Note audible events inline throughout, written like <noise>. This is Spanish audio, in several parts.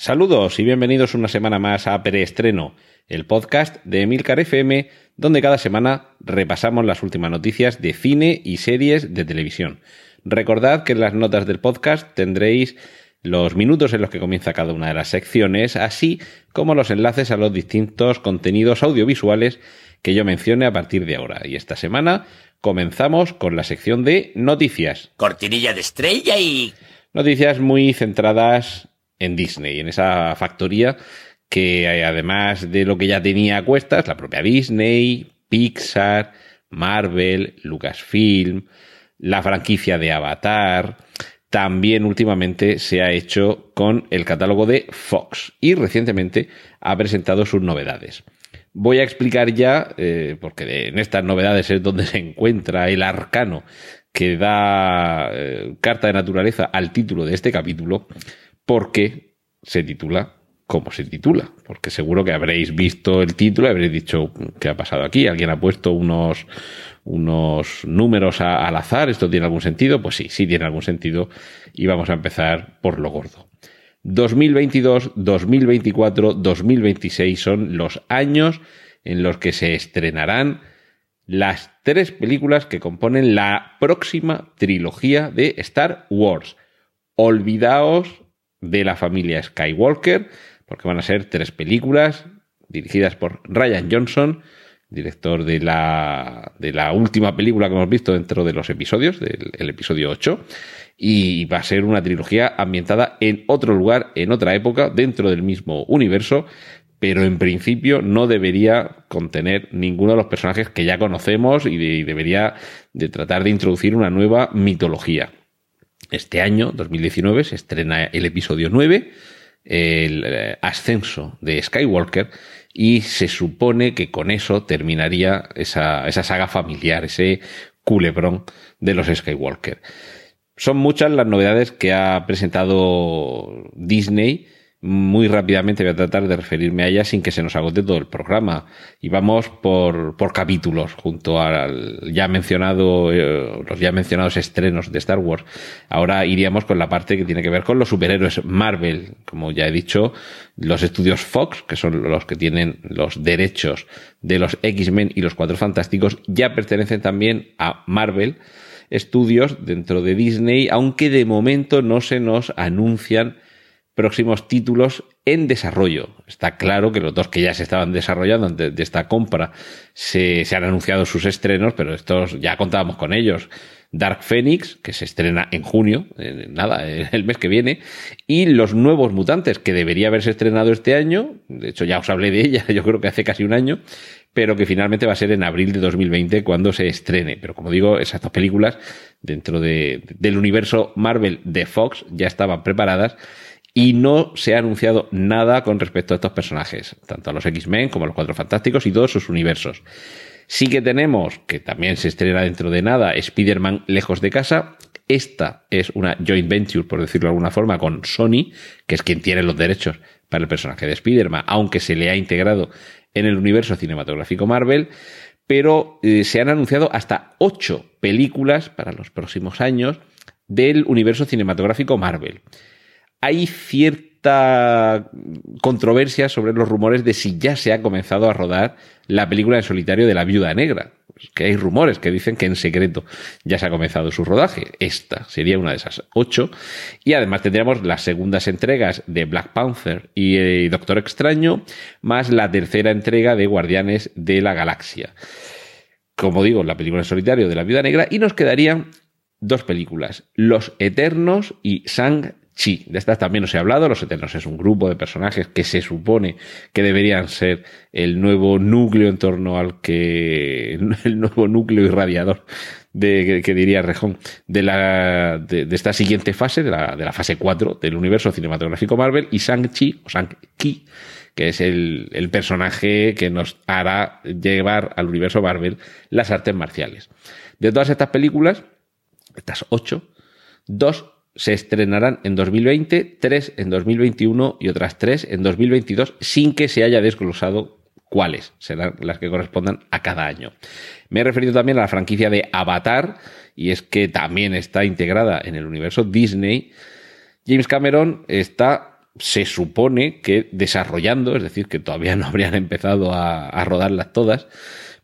Saludos y bienvenidos una semana más a Preestreno, el podcast de Emilcar FM, donde cada semana repasamos las últimas noticias de cine y series de televisión. Recordad que en las notas del podcast tendréis los minutos en los que comienza cada una de las secciones, así como los enlaces a los distintos contenidos audiovisuales que yo mencione a partir de ahora. Y esta semana comenzamos con la sección de noticias. Cortinilla de estrella y... Noticias muy centradas en Disney, en esa factoría que eh, además de lo que ya tenía a cuestas, la propia Disney, Pixar, Marvel, Lucasfilm, la franquicia de Avatar, también últimamente se ha hecho con el catálogo de Fox y recientemente ha presentado sus novedades. Voy a explicar ya, eh, porque en estas novedades es donde se encuentra el arcano que da eh, carta de naturaleza al título de este capítulo, porque se titula como se titula, porque seguro que habréis visto el título y habréis dicho qué ha pasado aquí, alguien ha puesto unos, unos números al azar, ¿esto tiene algún sentido? Pues sí, sí tiene algún sentido y vamos a empezar por lo gordo. 2022, 2024, 2026 son los años en los que se estrenarán las tres películas que componen la próxima trilogía de Star Wars. Olvidaos de la familia Skywalker, porque van a ser tres películas dirigidas por Ryan Johnson, director de la, de la última película que hemos visto dentro de los episodios, del episodio 8, y va a ser una trilogía ambientada en otro lugar, en otra época, dentro del mismo universo, pero en principio no debería contener ninguno de los personajes que ya conocemos y, y debería de tratar de introducir una nueva mitología. Este año, 2019, se estrena el episodio 9, el eh, ascenso de Skywalker y se supone que con eso terminaría esa, esa saga familiar, ese culebrón de los Skywalker. Son muchas las novedades que ha presentado Disney muy rápidamente voy a tratar de referirme a ella sin que se nos agote todo el programa. Y vamos por, por capítulos, junto al ya mencionado, eh, los ya mencionados estrenos de Star Wars. Ahora iríamos con la parte que tiene que ver con los superhéroes Marvel. Como ya he dicho, los estudios Fox, que son los que tienen los derechos de los X-Men y los Cuatro Fantásticos, ya pertenecen también a Marvel. Estudios dentro de Disney, aunque de momento no se nos anuncian próximos títulos en desarrollo. Está claro que los dos que ya se estaban desarrollando antes de esta compra se, han anunciado sus estrenos, pero estos ya contábamos con ellos. Dark Phoenix, que se estrena en junio, nada, <laughs> el mes que viene, y Los Nuevos Mutantes, que debería haberse estrenado este año, de hecho ya os hablé de ella, <laughs> yo creo que hace casi un año, pero que finalmente va a ser en abril de 2020 cuando se estrene. Pero como digo, esas dos películas dentro de, del universo Marvel de Fox ya estaban preparadas y no se ha anunciado nada con respecto a estos personajes, tanto a los X-Men como a los Cuatro Fantásticos y todos sus universos. Sí que tenemos, que también se estrena dentro de nada, Spider-Man lejos de casa. Esta es una joint venture, por decirlo de alguna forma, con Sony, que es quien tiene los derechos para el personaje de Spider-Man, aunque se le ha integrado en el universo cinematográfico Marvel. Pero eh, se han anunciado hasta ocho películas para los próximos años del universo cinematográfico Marvel hay cierta controversia sobre los rumores de si ya se ha comenzado a rodar la película en solitario de la viuda negra. Que hay rumores que dicen que en secreto ya se ha comenzado su rodaje. Esta sería una de esas ocho. Y además tendríamos las segundas entregas de Black Panther y eh, Doctor Extraño, más la tercera entrega de Guardianes de la Galaxia. Como digo, la película en solitario de la viuda negra. Y nos quedarían dos películas, Los Eternos y Sang Sí, de estas también os he hablado. Los Eternos es un grupo de personajes que se supone que deberían ser el nuevo núcleo en torno al que. <laughs> el nuevo núcleo irradiador de, que, diría Rejón, de, la, de, esta siguiente fase, de la, de la fase 4 del universo cinematográfico Marvel, y Shang-Chi, o Shang-Chi, que es el, el personaje que nos hará llevar al universo Marvel las artes marciales. De todas estas películas, estas ocho, dos se estrenarán en 2020, tres en 2021 y otras tres en 2022, sin que se haya desglosado cuáles serán las que correspondan a cada año. Me he referido también a la franquicia de Avatar, y es que también está integrada en el universo Disney. James Cameron está, se supone que desarrollando, es decir, que todavía no habrían empezado a, a rodarlas todas,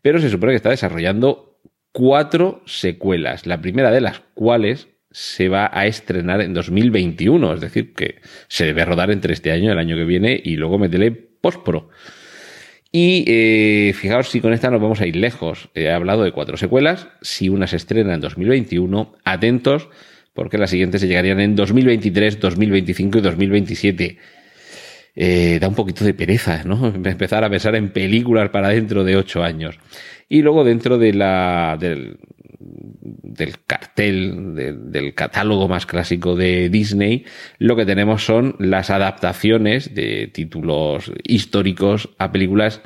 pero se supone que está desarrollando cuatro secuelas, la primera de las cuales se va a estrenar en 2021, es decir, que se debe rodar entre este año, el año que viene, y luego meterle postpro. Y eh, fijaos si con esta nos vamos a ir lejos. He hablado de cuatro secuelas, si una se estrena en 2021, atentos, porque las siguientes se llegarían en 2023, 2025 y 2027. Eh, da un poquito de pereza, ¿no? <laughs> Empezar a pensar en películas para dentro de ocho años. Y luego dentro de la, del, del cartel, de, del catálogo más clásico de Disney, lo que tenemos son las adaptaciones de títulos históricos a películas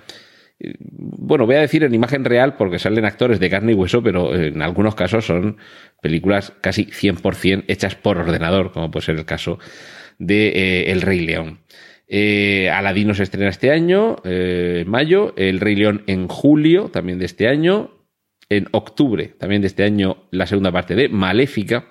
bueno, voy a decir en imagen real porque salen actores de carne y hueso, pero en algunos casos son películas casi 100% hechas por ordenador, como puede ser el caso de eh, El Rey León. Eh, Aladino se estrena este año, eh, en mayo, El Rey León en julio, también de este año, en octubre también de este año la segunda parte de Maléfica.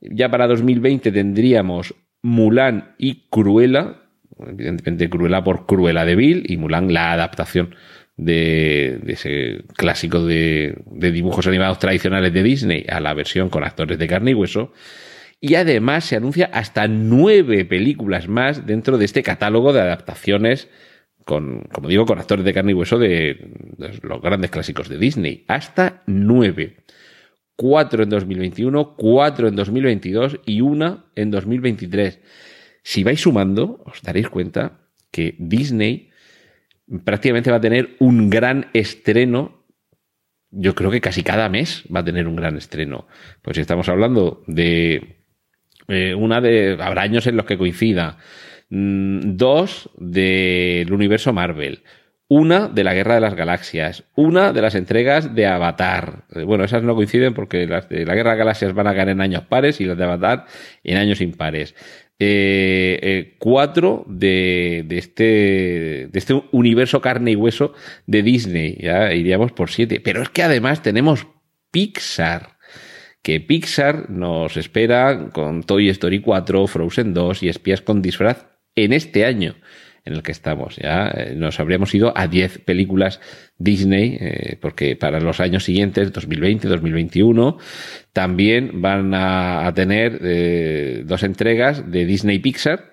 Ya para 2020 tendríamos Mulan y Cruella, evidentemente Cruella por Cruella de Vil y Mulan la adaptación de, ese clásico de, de, dibujos animados tradicionales de Disney a la versión con actores de carne y hueso. Y además se anuncia hasta nueve películas más dentro de este catálogo de adaptaciones con, como digo, con actores de carne y hueso de, los grandes clásicos de Disney. Hasta nueve. Cuatro en 2021, cuatro en 2022 y una en 2023. Si vais sumando, os daréis cuenta que Disney prácticamente va a tener un gran estreno. Yo creo que casi cada mes va a tener un gran estreno. Pues si estamos hablando de eh, una de. Habrá años en los que coincida dos del universo Marvel, una de la Guerra de las Galaxias, una de las entregas de Avatar. Eh, bueno, esas no coinciden porque las de la Guerra de las Galaxias van a caer en años pares y las de Avatar en años impares. Eh, eh, cuatro de, de, este, de este universo carne y hueso de Disney. Ya iríamos por siete. Pero es que además tenemos Pixar que Pixar nos espera con Toy Story 4, Frozen 2 y Espías con disfraz en este año en el que estamos. Ya eh, nos habríamos ido a 10 películas Disney, eh, porque para los años siguientes, 2020, 2021, también van a, tener eh, dos entregas de Disney Pixar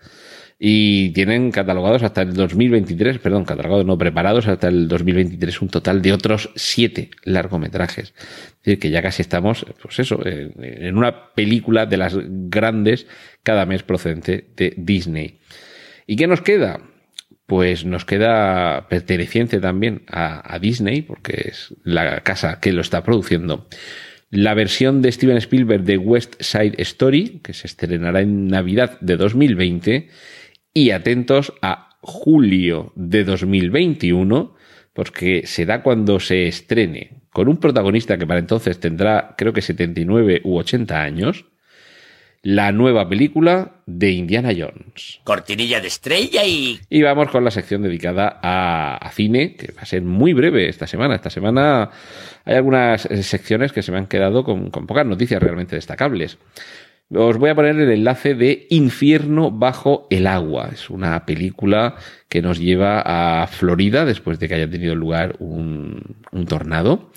y tienen catalogados hasta el 2023, perdón, catalogados no preparados hasta el 2023 un total de otros siete largometrajes. Es decir, que ya casi estamos, pues eso, en una película de las grandes cada mes procedente de Disney. ¿Y qué nos queda? Pues nos queda perteneciente también a, Disney, porque es la casa que lo está produciendo. La versión de Steven Spielberg de West Side Story, que se estrenará en Navidad de 2020, y atentos a julio de 2021, porque será cuando se estrene, con un protagonista que para entonces tendrá creo que 79 u 80 años, la nueva película de Indiana Jones. Cortinilla de estrella y... Y vamos con la sección dedicada a, cine, que va a ser muy breve esta semana. Esta semana hay algunas eh, secciones que se me han quedado con, con pocas noticias realmente destacables. Os voy a poner el enlace de Infierno bajo el agua. Es una película que nos lleva a Florida después de que haya tenido lugar un, un tornado.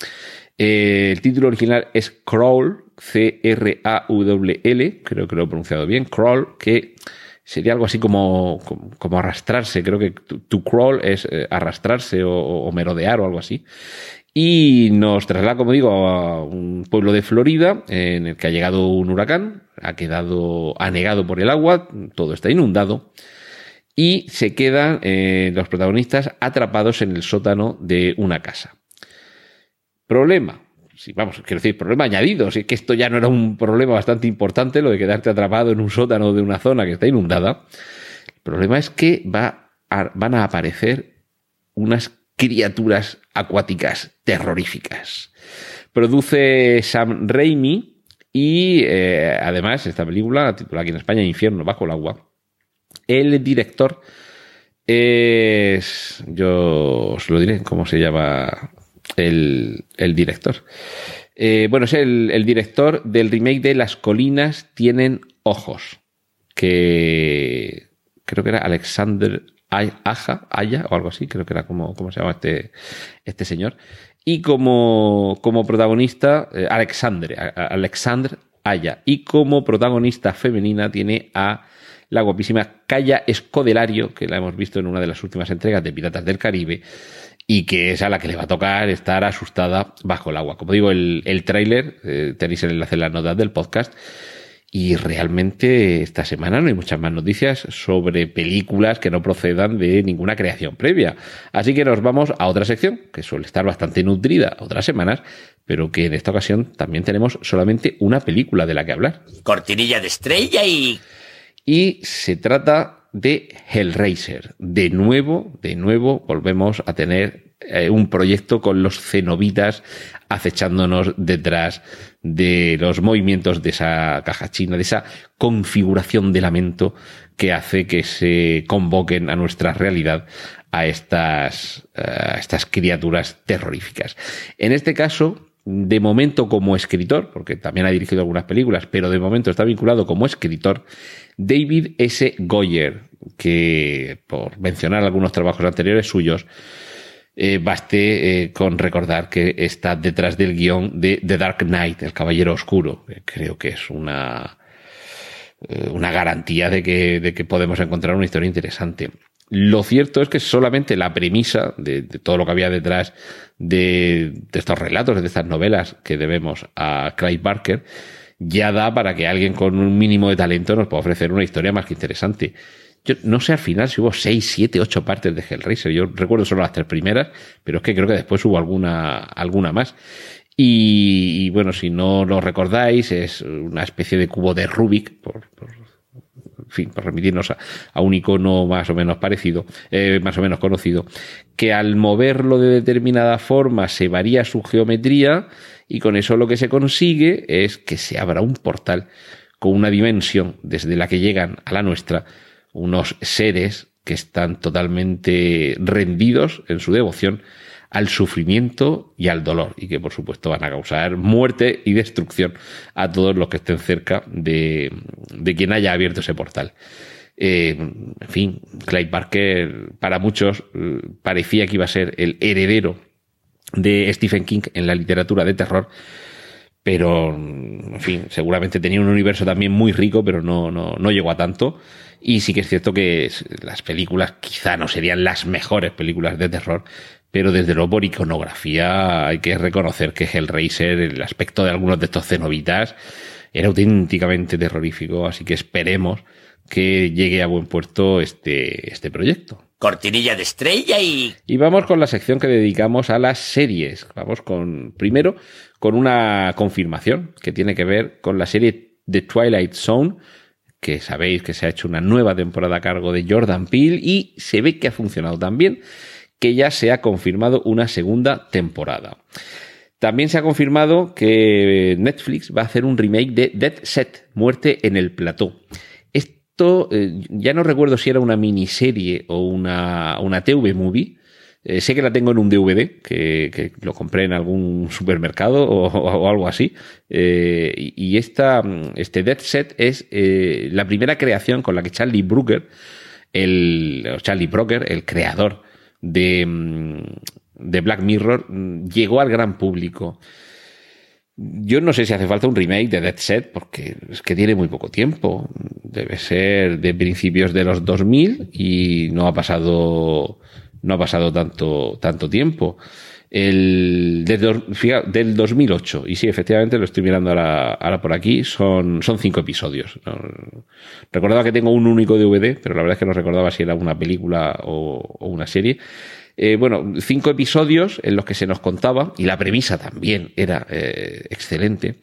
Eh, el título original es Crawl, C-R-A-W-L, creo que lo he pronunciado bien, Crawl, que sería algo así como, como, arrastrarse, creo que to, crawl es eh, arrastrarse o, merodear o algo así. Y nos traslada, como digo, a un pueblo de Florida en el que ha llegado un huracán, ha quedado anegado por el agua, todo está inundado y se quedan eh, los protagonistas atrapados en el sótano de una casa. Problema. Sí, vamos, quiero decir, problema añadido. Si es que esto ya no era un problema bastante importante, lo de quedarte atrapado en un sótano de una zona que está inundada. El problema es que va van a aparecer unas criaturas acuáticas terroríficas. Produce Sam Raimi y eh, además esta película, titulada aquí en España Infierno bajo el agua, el director es, yo os lo diré, cómo se llama el, el director. Eh, bueno, es el, el director del remake de Las colinas tienen ojos, que creo que era Alexander Aja, Aya o algo así, creo que era como, como se llama este, este señor. Y como, como protagonista, eh, Alexandre, Alexandre Aya. Y como protagonista femenina tiene a la guapísima Calla Escodelario, que la hemos visto en una de las últimas entregas de Piratas del Caribe, y que es a la que le va a tocar estar asustada bajo el agua. Como digo, el, el tráiler, eh, tenéis el enlace en las notas del podcast, y realmente esta semana no hay muchas más noticias sobre películas que no procedan de ninguna creación previa. Así que nos vamos a otra sección, que suele estar bastante nutrida otras semanas, pero que en esta ocasión también tenemos solamente una película de la que hablar. Cortinilla de estrella y... Y se trata de Hellraiser. De nuevo, de nuevo, volvemos a tener eh, un proyecto con los cenobitas acechándonos detrás de los movimientos de esa caja china, de esa configuración de lamento que hace que se convoquen a nuestra realidad a estas, eh, a estas criaturas terroríficas. En este caso, de momento como escritor, porque también ha dirigido algunas películas, pero de momento está vinculado como escritor, David S. Goyer, que por mencionar algunos trabajos anteriores suyos, eh, baste eh, con recordar que está detrás del guion de The Dark Knight, El Caballero Oscuro. creo que es una, eh, una garantía de que, de que podemos encontrar una historia interesante. Lo cierto es que solamente la premisa de, todo lo que había detrás de, de, estos relatos, de estas novelas que debemos a Clive Barker, ya da para que alguien con un mínimo de talento nos pueda ofrecer una historia más que interesante. Yo no sé al final si hubo seis, siete, ocho partes de Hellraiser. Yo recuerdo solo las tres primeras, pero es que creo que después hubo alguna, alguna más. Y, y bueno, si no lo recordáis, es una especie de cubo de Rubik, por, por en fin, por remitirnos a, a, un icono más o menos parecido, eh, más o menos conocido, que al moverlo de determinada forma se varía su geometría y con eso lo que se consigue es que se abra un portal con una dimensión desde la que llegan a la nuestra unos seres que están totalmente rendidos en su devoción al sufrimiento y al dolor y que por supuesto van a causar muerte y destrucción a todos los que estén cerca de, de quien haya abierto ese portal. Eh, en fin, Clive Barker para muchos parecía que iba a ser el heredero de Stephen King en la literatura de terror, pero en fin, seguramente tenía un universo también muy rico, pero no, no, no llegó a tanto. Y sí que es cierto que las películas quizá no serían las mejores películas de terror, pero desde luego por iconografía hay que reconocer que Hellraiser, el aspecto de algunos de estos cenobitas, era auténticamente terrorífico, así que esperemos que llegue a buen puerto este, este proyecto. Cortinilla de estrella y... Y vamos con la sección que dedicamos a las series. Vamos con, primero, con una confirmación que tiene que ver con la serie The Twilight Zone, que sabéis que se ha hecho una nueva temporada a cargo de Jordan Peele y se ve que ha funcionado tan bien que ya se ha confirmado una segunda temporada. También se ha confirmado que Netflix va a hacer un remake de Dead Set, Muerte en el Plató. Esto eh, ya no recuerdo si era una miniserie o una, una TV movie, eh, sé que la tengo en un DVD, que, lo compré en algún <laughs> supermercado o, algo así. Eh, y esta, este Dead Set es eh, la primera creación con la que Charlie Brooker, el, Charlie Brooker, el creador de, mm, de Black Mirror, llegó al gran público. Yo no sé si hace falta un remake de Dead Set, porque es que tiene muy poco tiempo. Debe ser de principios de los 2000 y no ha pasado no ha pasado tanto, tanto tiempo. El, del, del 2008, y sí, efectivamente lo estoy mirando ahora, ahora por aquí, son, son cinco episodios. Recordaba que tengo un único DVD, pero la verdad es que no recordaba si era una película o, o una serie. Eh, bueno, cinco episodios en los que se nos contaba, y la premisa también era eh, excelente,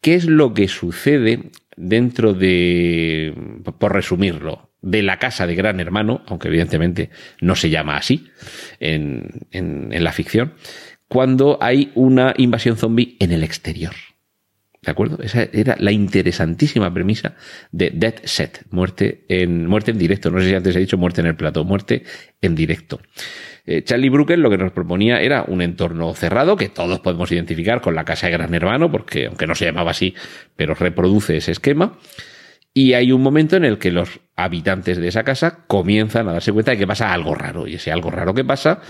qué es lo que sucede dentro de, por resumirlo, de la casa de Gran Hermano, aunque evidentemente no se llama así en, en, la ficción, cuando hay una invasión zombie en el exterior. ¿De acuerdo? Esa era la interesantísima premisa de Dead Set, muerte en, muerte en directo. No sé si antes he dicho muerte en el plato, muerte en directo. Eh, Charlie Brooker lo que nos proponía era un entorno cerrado que todos podemos identificar con la casa de Gran Hermano, porque aunque no se llamaba así, pero reproduce ese esquema. Y hay un momento en el que los habitantes de esa casa comienzan a darse cuenta de que pasa algo raro. Y ese algo raro que pasa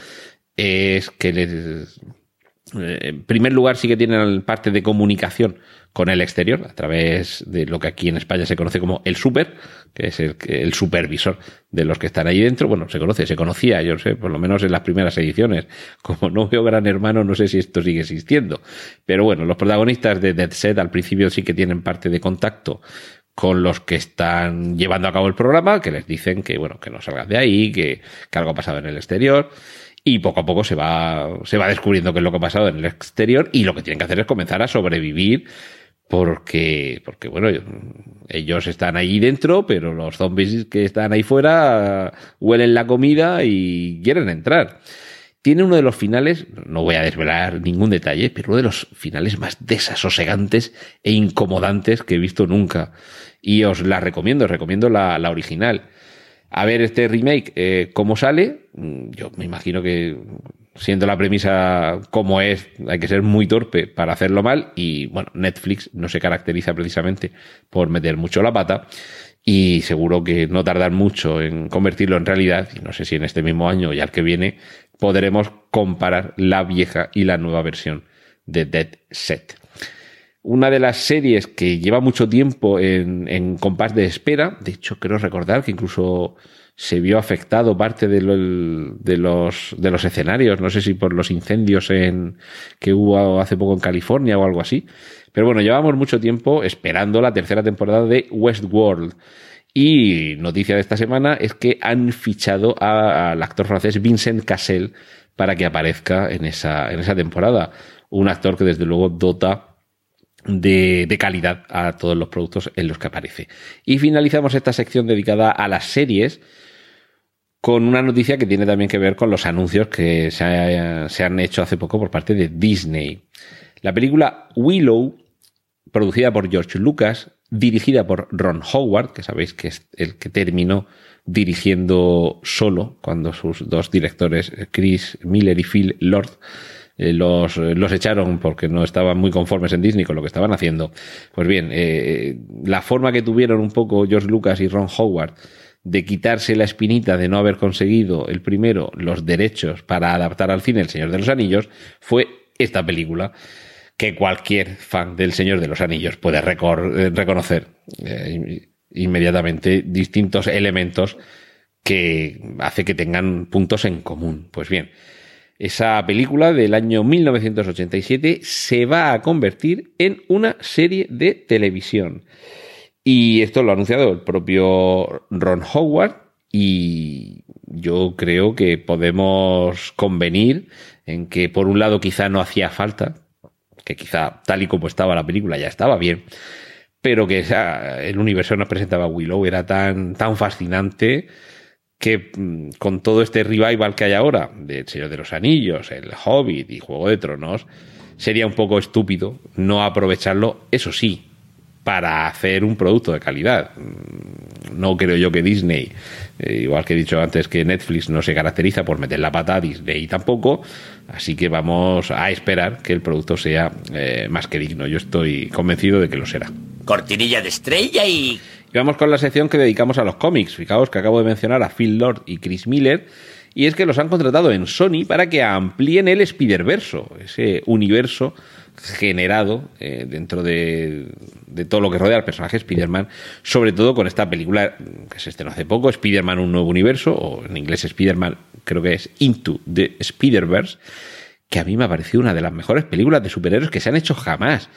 es que les, eh, en primer lugar sí que tienen parte de comunicación con el exterior a través de lo que aquí en España se conoce como el super, que es el, supervisor de los que están ahí dentro. Bueno, se conoce, se conocía, yo sé, por lo menos en las primeras ediciones. Como no veo Gran Hermano, no sé si esto sigue existiendo. Pero bueno, los protagonistas de Dead Set al principio sí que tienen parte de contacto con los que están llevando a cabo el programa, que les dicen que, bueno, que no salgan de ahí, que, que algo ha pasado en el exterior y poco a poco se va, se va descubriendo qué es lo que ha pasado en el exterior y lo que tienen que hacer es comenzar a sobrevivir porque, porque bueno, ellos están ahí dentro, pero los zombies que están ahí fuera huelen la comida y quieren entrar. Tiene uno de los finales, no voy a desvelar ningún detalle, pero uno de los finales más desasosegantes e incomodantes que he visto nunca. Y os la recomiendo, os recomiendo la, original a ver este remake eh, cómo sale. Mm, yo me imagino que siendo la premisa como es, hay que ser muy torpe para hacerlo mal y bueno, Netflix no se caracteriza precisamente por meter mucho la pata y seguro que no tardan mucho en convertirlo en realidad y no sé si en este mismo año y al que viene podremos comparar la vieja y la nueva versión de Dead Set una de las series que lleva mucho tiempo en, compás de espera. De hecho, creo recordar que incluso se vio afectado parte de, de, los, de los escenarios. No sé si por los incendios en, que hubo hace poco en California o algo así. Pero bueno, llevamos mucho tiempo esperando la tercera temporada de Westworld. Y noticia de esta semana es que han fichado al actor francés Vincent Cassel para que aparezca en esa, en esa temporada. Un actor que desde luego dota de, calidad a todos los productos en los que aparece. Y finalizamos esta sección dedicada a las series con una noticia que tiene también que ver con los anuncios que se, se han hecho hace poco por parte de Disney. La película Willow, producida por George Lucas, dirigida por Ron Howard, que sabéis que es el que terminó dirigiendo solo cuando sus dos directores, Chris Miller y Phil Lord, eh, los, los echaron porque no estaban muy conformes en Disney con lo que estaban haciendo. Pues bien, eh, la forma que tuvieron un poco George Lucas y Ron Howard de quitarse la espinita de no haber conseguido el primero los derechos para adaptar al cine El Señor de los Anillos fue esta película que cualquier fan del Señor de los Anillos puede eh, reconocer inmediatamente distintos elementos que hace que tengan puntos en común. Pues bien, esa película del año 1987 se va a convertir en una serie de televisión. Y esto lo ha anunciado el propio Ron Howard y yo creo que podemos convenir en que por un lado quizá no hacía falta, que quizá tal y como estaba la película ya estaba bien, pero que el universo nos presentaba Willow era tan, tan fascinante que mm, con todo este revival que hay ahora del Señor de los Anillos, el Hobbit y Juego de Tronos, sería un poco estúpido no aprovecharlo, eso sí, para hacer un producto de calidad. No creo yo que Disney, eh, igual que he dicho antes que Netflix no se caracteriza por meter la pata a Disney tampoco, así que vamos a esperar que el producto sea eh, más que digno. Yo estoy convencido de que lo será. Cortinilla de estrella y y vamos con la sección que dedicamos a los cómics. Fijaos que acabo de mencionar a Phil Lord y Chris Miller. Y es que los han contratado en Sony para que amplíen el Spider-Verso, ese universo generado eh, dentro de, todo lo que rodea al personaje Spider-Man, sobre todo con esta película que se estrenó hace poco, Spider-Man Un Nuevo Universo, o en inglés Spider-Man, creo que es Into the Spider-Verse, que a mí me ha parecido una de las mejores películas de superhéroes que se han hecho jamás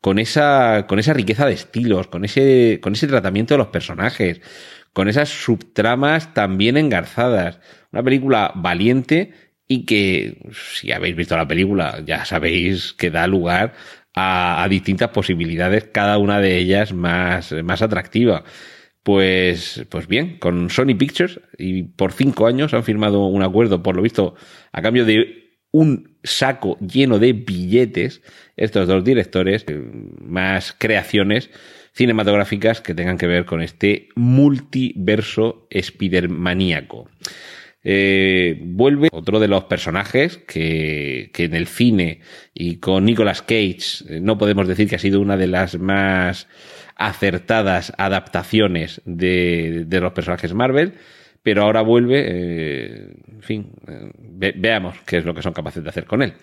con esa, con esa riqueza de estilos, con ese, con ese tratamiento de los personajes, con esas subtramas también engarzadas. Una película valiente y que, si habéis visto la película, ya sabéis que da lugar a, distintas posibilidades, cada una de ellas más, más atractiva. Pues, pues bien, con Sony Pictures y por cinco años han firmado un acuerdo, por lo visto, a cambio de un saco lleno de billetes estos dos directores, eh, más creaciones cinematográficas que tengan que ver con este multiverso spidermaníaco. Eh, vuelve otro de los personajes que, que, en el cine y con Nicolas Cage eh, no podemos decir que ha sido una de las más acertadas adaptaciones de, de los personajes Marvel, pero ahora vuelve, eh, en fin, eh, ve, veamos qué es lo que son capaces de hacer con él.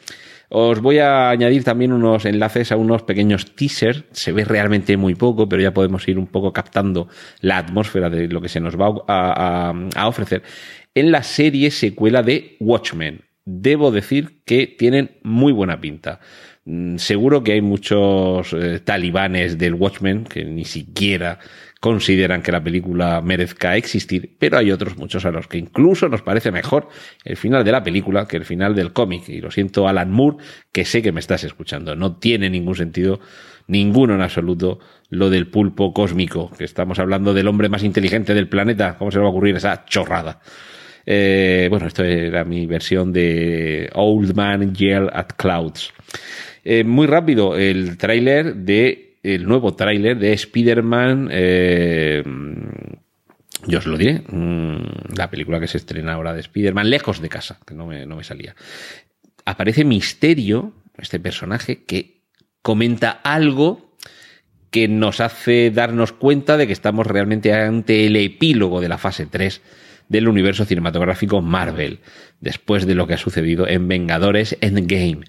Os voy a añadir también unos enlaces a unos pequeños teasers. Se ve realmente muy poco, pero ya podemos ir un poco captando la atmósfera de lo que se nos va a, ofrecer en la serie secuela de Watchmen. Debo decir que tienen muy buena pinta. Seguro que hay muchos eh, talibanes del Watchmen que ni siquiera consideran que la película merezca existir, pero hay otros muchos a los que incluso nos parece mejor el final de la película que el final del cómic. Y lo siento, Alan Moore, que sé que me estás escuchando. No tiene ningún sentido, ninguno en absoluto, lo del pulpo cósmico, que estamos hablando del hombre más inteligente del planeta. ¿Cómo se le va a ocurrir esa chorrada? Eh, bueno, esto era mi versión de Old Man Yell at Clouds. Eh, muy rápido, el tráiler de el nuevo tráiler de Spider-Man. Eh, yo os lo diré. Mm, la película que se estrena ahora de Spider-Man, lejos de casa, que no me, no me salía. Aparece Misterio, este personaje, que comenta algo que nos hace darnos cuenta de que estamos realmente ante el epílogo de la fase 3 del universo cinematográfico Marvel, después de lo que ha sucedido en Vengadores Endgame.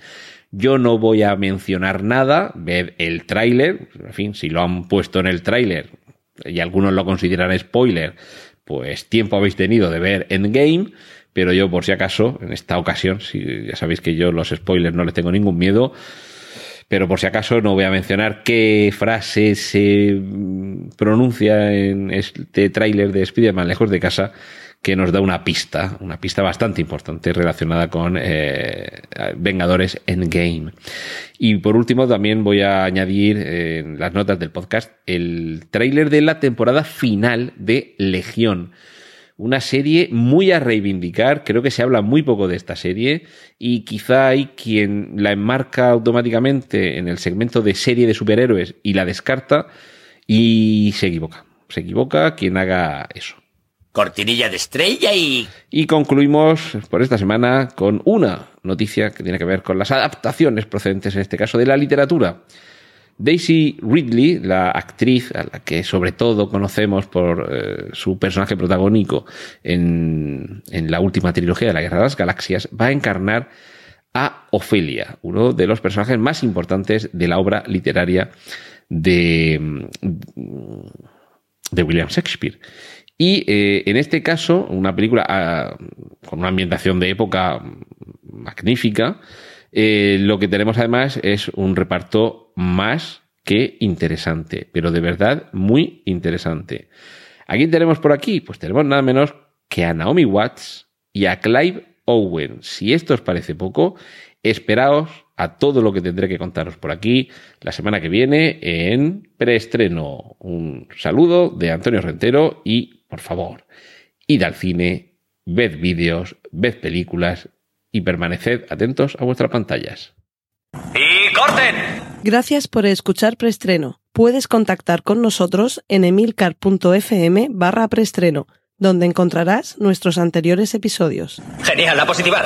Yo no voy a mencionar nada, ved el tráiler, en fin, si lo han puesto en el tráiler y algunos lo consideran spoiler, pues tiempo habéis tenido de ver Endgame, pero yo por si acaso, en esta ocasión, si ya sabéis que yo los spoilers no les tengo ningún miedo, pero por si acaso no voy a mencionar qué frase se pronuncia en este tráiler de Spider-Man lejos de casa, que nos da una pista, una pista bastante importante relacionada con eh, Vengadores Endgame. Y por último, también voy a añadir eh, en las notas del podcast el tráiler de la temporada final de Legión. Una serie muy a reivindicar, creo que se habla muy poco de esta serie y quizá hay quien la enmarca automáticamente en el segmento de serie de superhéroes y la descarta y se equivoca. Se equivoca quien haga eso cortinilla de estrella y... Y concluimos por esta semana con una noticia que tiene que ver con las adaptaciones procedentes, en este caso, de la literatura. Daisy Ridley, la actriz a la que sobre todo conocemos por eh, su personaje protagónico en, en la última trilogía de la Guerra de las Galaxias, va a encarnar a Ofelia, uno de los personajes más importantes de la obra literaria de, de William Shakespeare. Y eh, en este caso, una película uh, con una ambientación de época magnífica, eh, lo que tenemos además es un reparto más que interesante, pero de verdad muy interesante. ¿A quién tenemos por aquí? Pues tenemos nada menos que a Naomi Watts y a Clive Owen. Si esto os parece poco, esperaos a todo lo que tendré que contaros por aquí la semana que viene en preestreno. Un saludo de Antonio Rentero y por favor, id al cine, ved vídeos, ved películas y permaneced atentos a vuestras pantallas. ¡Y corten! Gracias por escuchar Preestreno. Puedes contactar con nosotros en emilcar.fm barra preestreno, donde encontrarás nuestros anteriores episodios. Genial, la positiva.